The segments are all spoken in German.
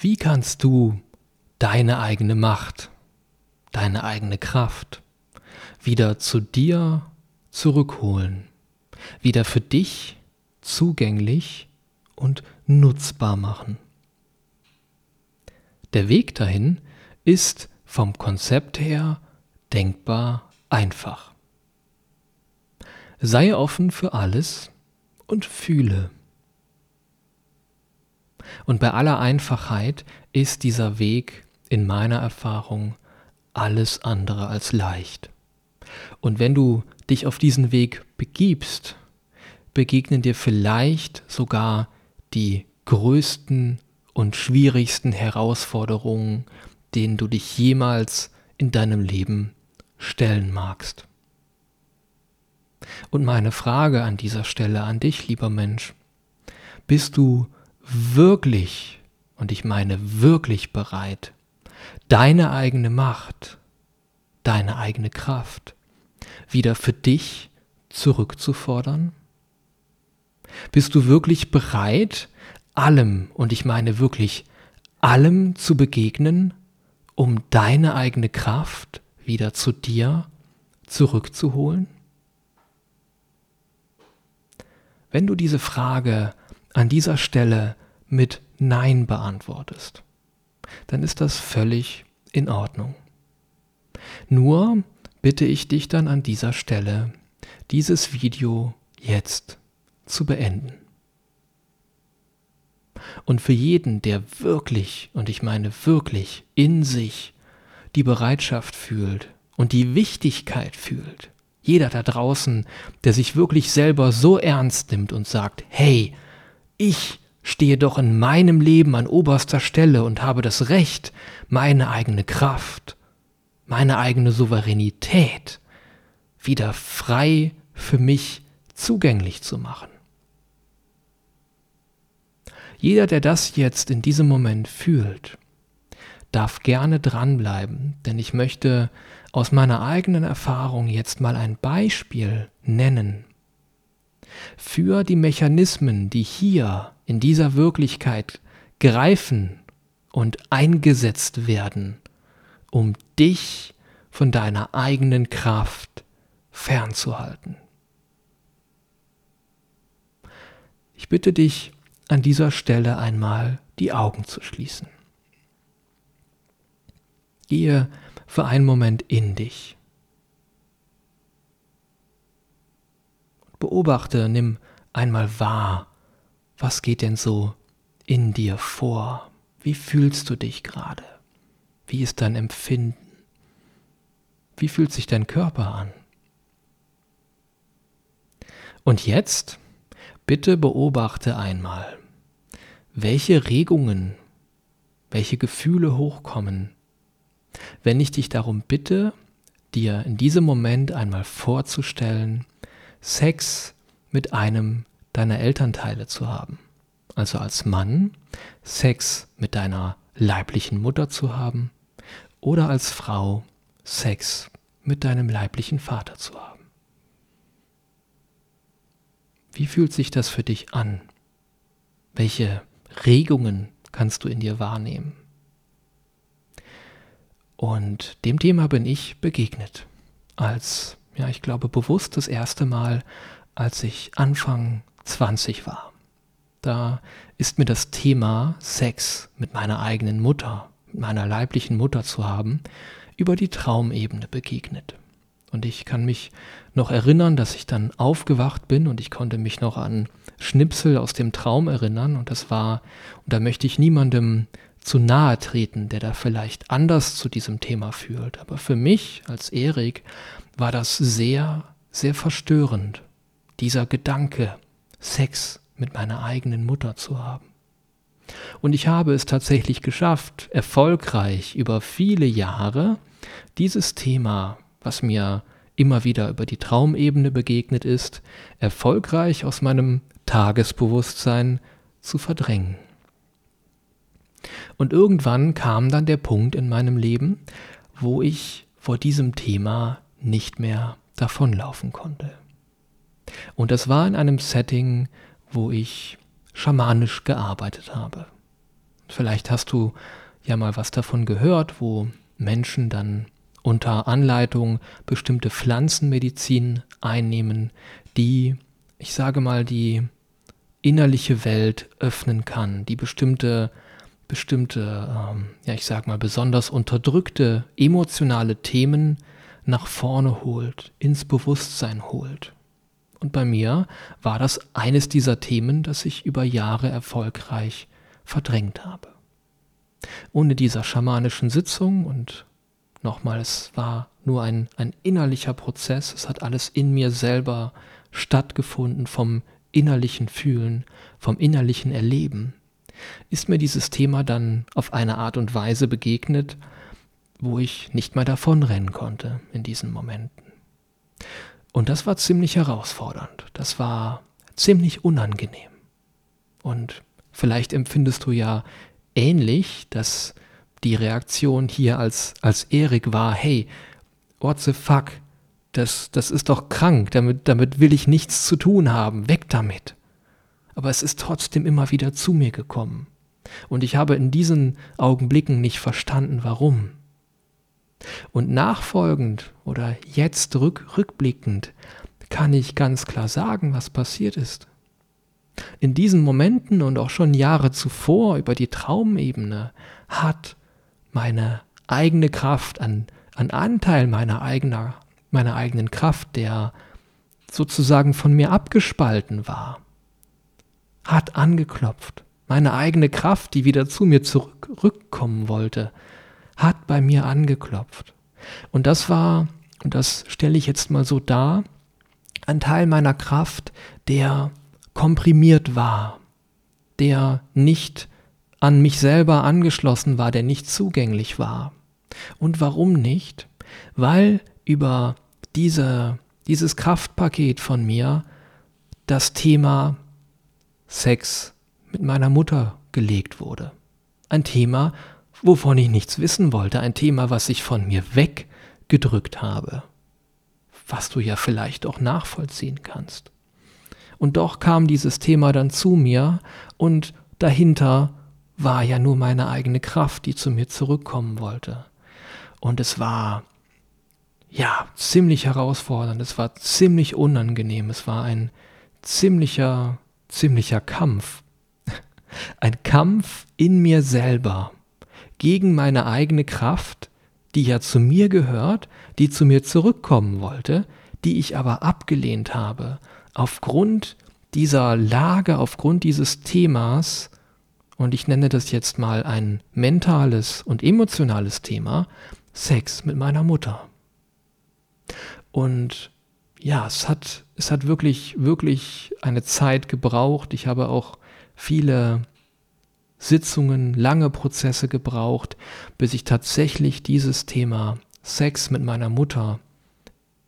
Wie kannst du deine eigene Macht, deine eigene Kraft wieder zu dir zurückholen, wieder für dich zugänglich und nutzbar machen? Der Weg dahin ist vom Konzept her denkbar einfach. Sei offen für alles und fühle. Und bei aller Einfachheit ist dieser Weg in meiner Erfahrung alles andere als leicht. Und wenn du dich auf diesen Weg begibst, begegnen dir vielleicht sogar die größten und schwierigsten Herausforderungen, denen du dich jemals in deinem Leben stellen magst. Und meine Frage an dieser Stelle an dich, lieber Mensch, bist du wirklich, und ich meine wirklich bereit, deine eigene Macht, deine eigene Kraft wieder für dich zurückzufordern? Bist du wirklich bereit, allem, und ich meine wirklich allem zu begegnen, um deine eigene Kraft wieder zu dir zurückzuholen? Wenn du diese Frage an dieser Stelle mit Nein beantwortest, dann ist das völlig in Ordnung. Nur bitte ich dich dann an dieser Stelle, dieses Video jetzt zu beenden. Und für jeden, der wirklich, und ich meine wirklich, in sich die Bereitschaft fühlt und die Wichtigkeit fühlt, jeder da draußen, der sich wirklich selber so ernst nimmt und sagt, hey, ich stehe doch in meinem Leben an oberster Stelle und habe das Recht, meine eigene Kraft, meine eigene Souveränität wieder frei für mich zugänglich zu machen. Jeder, der das jetzt in diesem Moment fühlt, darf gerne dranbleiben, denn ich möchte aus meiner eigenen Erfahrung jetzt mal ein Beispiel nennen für die Mechanismen, die hier in dieser Wirklichkeit greifen und eingesetzt werden, um dich von deiner eigenen Kraft fernzuhalten. Ich bitte dich an dieser Stelle einmal die Augen zu schließen. Gehe für einen Moment in dich. Beobachte, nimm einmal wahr, was geht denn so in dir vor? Wie fühlst du dich gerade? Wie ist dein Empfinden? Wie fühlt sich dein Körper an? Und jetzt bitte beobachte einmal, welche Regungen, welche Gefühle hochkommen, wenn ich dich darum bitte, dir in diesem Moment einmal vorzustellen, Sex mit einem deiner Elternteile zu haben. Also als Mann Sex mit deiner leiblichen Mutter zu haben oder als Frau Sex mit deinem leiblichen Vater zu haben. Wie fühlt sich das für dich an? Welche Regungen kannst du in dir wahrnehmen? Und dem Thema bin ich begegnet, als, ja, ich glaube, bewusst das erste Mal, als ich Anfang 20 war. Da ist mir das Thema Sex mit meiner eigenen Mutter, mit meiner leiblichen Mutter zu haben, über die Traumebene begegnet. Und ich kann mich noch erinnern, dass ich dann aufgewacht bin und ich konnte mich noch an Schnipsel aus dem Traum erinnern. Und das war, und da möchte ich niemandem zu nahe treten, der da vielleicht anders zu diesem Thema fühlt. Aber für mich als Erik war das sehr, sehr verstörend, dieser Gedanke, Sex mit meiner eigenen Mutter zu haben. Und ich habe es tatsächlich geschafft, erfolgreich über viele Jahre dieses Thema, was mir immer wieder über die Traumebene begegnet ist, erfolgreich aus meinem Tagesbewusstsein zu verdrängen. Und irgendwann kam dann der Punkt in meinem Leben, wo ich vor diesem Thema nicht mehr davonlaufen konnte. Und das war in einem Setting, wo ich schamanisch gearbeitet habe. Vielleicht hast du ja mal was davon gehört, wo Menschen dann unter Anleitung bestimmte Pflanzenmedizin einnehmen, die, ich sage mal, die innerliche Welt öffnen kann, die bestimmte, bestimmte, ähm, ja, ich sage mal, besonders unterdrückte emotionale Themen nach vorne holt, ins Bewusstsein holt. Und bei mir war das eines dieser Themen, das ich über Jahre erfolgreich verdrängt habe. Ohne dieser schamanischen Sitzung und nochmal, es war nur ein, ein innerlicher Prozess, es hat alles in mir selber stattgefunden, vom innerlichen Fühlen, vom innerlichen Erleben, ist mir dieses Thema dann auf eine Art und Weise begegnet, wo ich nicht mehr davonrennen konnte in diesen Momenten. Und das war ziemlich herausfordernd, das war ziemlich unangenehm. Und vielleicht empfindest du ja ähnlich, dass die Reaktion hier als, als Erik war, hey, what the fuck, das, das ist doch krank, damit, damit will ich nichts zu tun haben, weg damit. Aber es ist trotzdem immer wieder zu mir gekommen. Und ich habe in diesen Augenblicken nicht verstanden, warum. Und nachfolgend oder jetzt rück, rückblickend kann ich ganz klar sagen, was passiert ist. In diesen Momenten und auch schon Jahre zuvor über die Traumebene hat meine eigene Kraft, an, an Anteil meiner, eigener, meiner eigenen Kraft, der sozusagen von mir abgespalten war, hat angeklopft. Meine eigene Kraft, die wieder zu mir zurückkommen wollte, hat bei mir angeklopft. Und das war, und das stelle ich jetzt mal so dar, ein Teil meiner Kraft, der komprimiert war, der nicht an mich selber angeschlossen war, der nicht zugänglich war. Und warum nicht? Weil über diese, dieses Kraftpaket von mir das Thema Sex mit meiner Mutter gelegt wurde. Ein Thema, wovon ich nichts wissen wollte, ein Thema, was ich von mir weggedrückt habe, was du ja vielleicht auch nachvollziehen kannst. Und doch kam dieses Thema dann zu mir und dahinter war ja nur meine eigene Kraft, die zu mir zurückkommen wollte. Und es war ja ziemlich herausfordernd, es war ziemlich unangenehm, es war ein ziemlicher, ziemlicher Kampf. Ein Kampf in mir selber gegen meine eigene Kraft, die ja zu mir gehört, die zu mir zurückkommen wollte, die ich aber abgelehnt habe, aufgrund dieser Lage, aufgrund dieses Themas, und ich nenne das jetzt mal ein mentales und emotionales Thema, Sex mit meiner Mutter. Und ja, es hat, es hat wirklich, wirklich eine Zeit gebraucht. Ich habe auch viele Sitzungen, lange Prozesse gebraucht, bis ich tatsächlich dieses Thema Sex mit meiner Mutter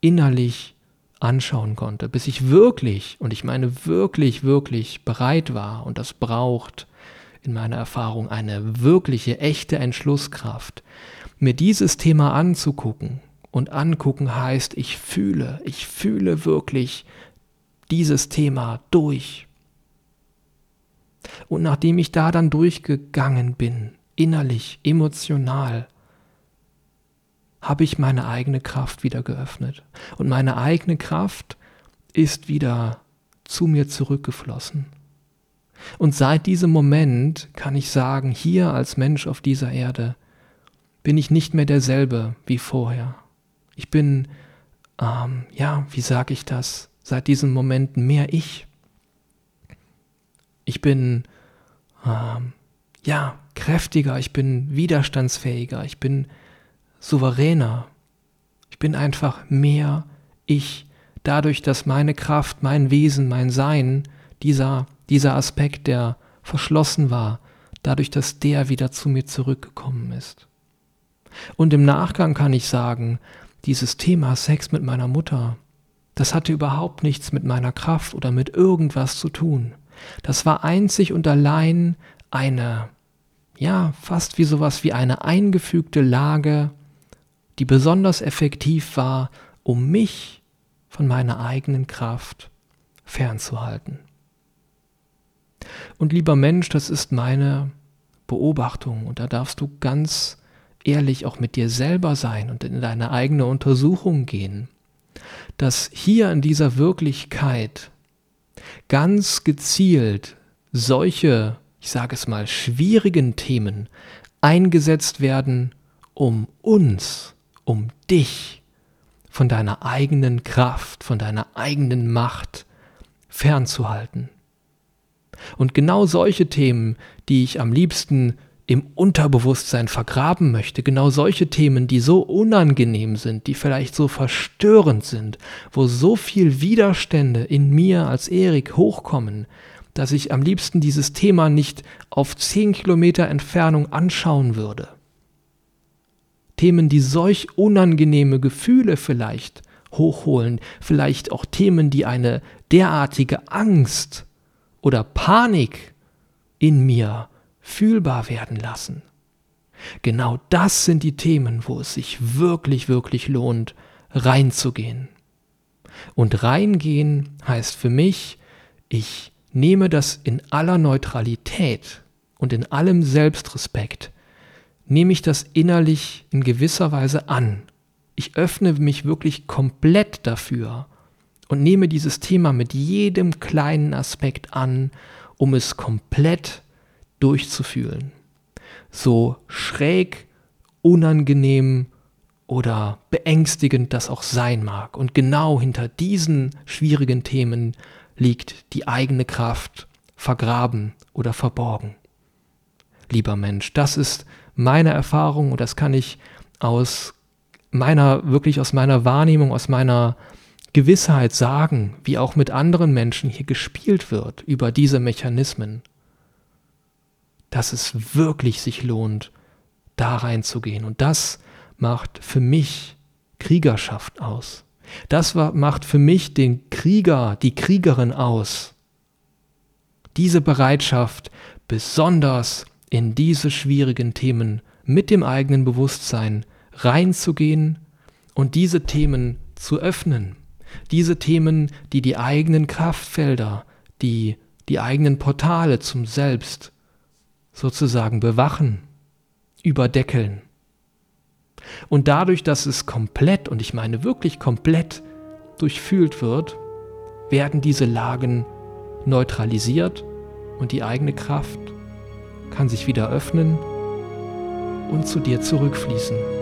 innerlich anschauen konnte, bis ich wirklich, und ich meine wirklich, wirklich bereit war und das braucht in meiner Erfahrung eine wirkliche, echte Entschlusskraft, mir dieses Thema anzugucken. Und angucken heißt, ich fühle, ich fühle wirklich dieses Thema durch. Und nachdem ich da dann durchgegangen bin, innerlich, emotional, habe ich meine eigene Kraft wieder geöffnet. Und meine eigene Kraft ist wieder zu mir zurückgeflossen. Und seit diesem Moment kann ich sagen, hier als Mensch auf dieser Erde bin ich nicht mehr derselbe wie vorher. Ich bin, ähm, ja, wie sage ich das, seit diesem Moment mehr ich. Ich bin, ähm, ja, kräftiger, ich bin widerstandsfähiger, ich bin souveräner. Ich bin einfach mehr ich, dadurch, dass meine Kraft, mein Wesen, mein Sein, dieser, dieser Aspekt, der verschlossen war, dadurch, dass der wieder zu mir zurückgekommen ist. Und im Nachgang kann ich sagen, dieses Thema Sex mit meiner Mutter, das hatte überhaupt nichts mit meiner Kraft oder mit irgendwas zu tun. Das war einzig und allein eine, ja, fast wie sowas wie eine eingefügte Lage, die besonders effektiv war, um mich von meiner eigenen Kraft fernzuhalten. Und lieber Mensch, das ist meine Beobachtung und da darfst du ganz ehrlich auch mit dir selber sein und in deine eigene Untersuchung gehen, dass hier in dieser Wirklichkeit ganz gezielt solche, ich sage es mal, schwierigen Themen eingesetzt werden, um uns, um dich von deiner eigenen Kraft, von deiner eigenen Macht fernzuhalten. Und genau solche Themen, die ich am liebsten im Unterbewusstsein vergraben möchte, genau solche Themen, die so unangenehm sind, die vielleicht so verstörend sind, wo so viel Widerstände in mir als Erik hochkommen, dass ich am liebsten dieses Thema nicht auf zehn Kilometer Entfernung anschauen würde. Themen, die solch unangenehme Gefühle vielleicht hochholen, vielleicht auch Themen, die eine derartige Angst oder Panik in mir fühlbar werden lassen. Genau das sind die Themen, wo es sich wirklich, wirklich lohnt, reinzugehen. Und reingehen heißt für mich, ich nehme das in aller Neutralität und in allem Selbstrespekt, nehme ich das innerlich in gewisser Weise an. Ich öffne mich wirklich komplett dafür und nehme dieses Thema mit jedem kleinen Aspekt an, um es komplett durchzufühlen. So schräg, unangenehm oder beängstigend das auch sein mag. Und genau hinter diesen schwierigen Themen liegt die eigene Kraft vergraben oder verborgen. Lieber Mensch, das ist meine Erfahrung und das kann ich aus meiner, wirklich aus meiner Wahrnehmung, aus meiner Gewissheit sagen, wie auch mit anderen Menschen hier gespielt wird über diese Mechanismen dass es wirklich sich lohnt, da reinzugehen. Und das macht für mich Kriegerschaft aus. Das macht für mich den Krieger, die Kriegerin aus. Diese Bereitschaft, besonders in diese schwierigen Themen mit dem eigenen Bewusstsein reinzugehen und diese Themen zu öffnen. Diese Themen, die die eigenen Kraftfelder, die die eigenen Portale zum Selbst sozusagen bewachen, überdeckeln. Und dadurch, dass es komplett, und ich meine wirklich komplett, durchfühlt wird, werden diese Lagen neutralisiert und die eigene Kraft kann sich wieder öffnen und zu dir zurückfließen.